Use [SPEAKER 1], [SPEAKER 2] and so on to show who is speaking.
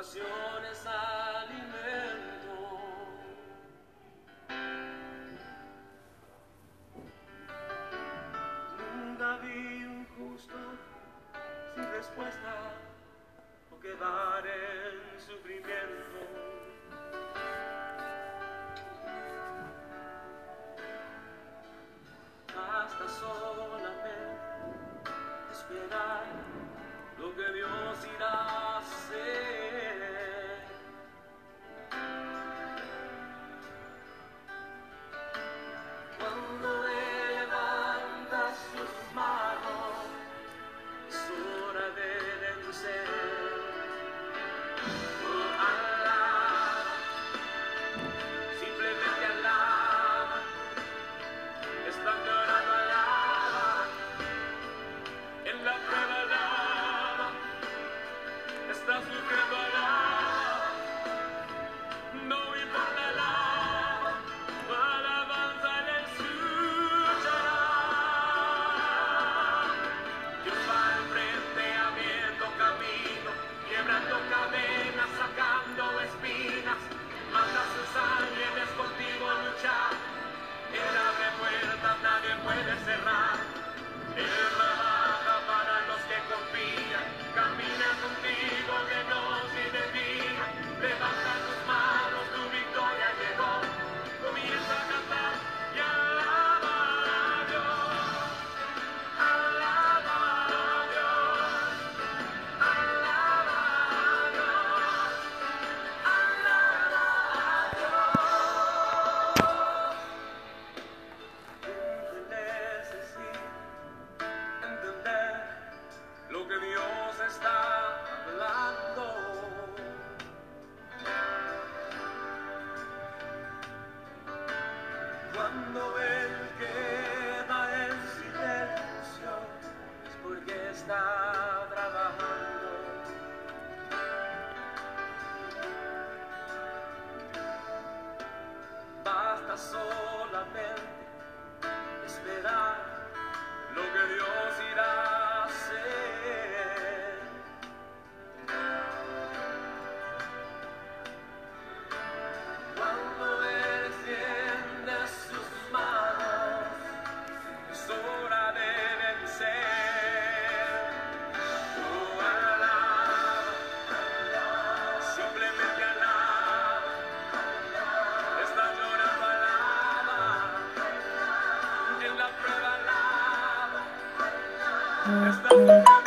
[SPEAKER 1] oración es alimento. Nunca vi un justo sin respuesta o quedar en sufrimiento. Hasta solamente esperar. que Dios está hablando. Cuando Mm-hmm.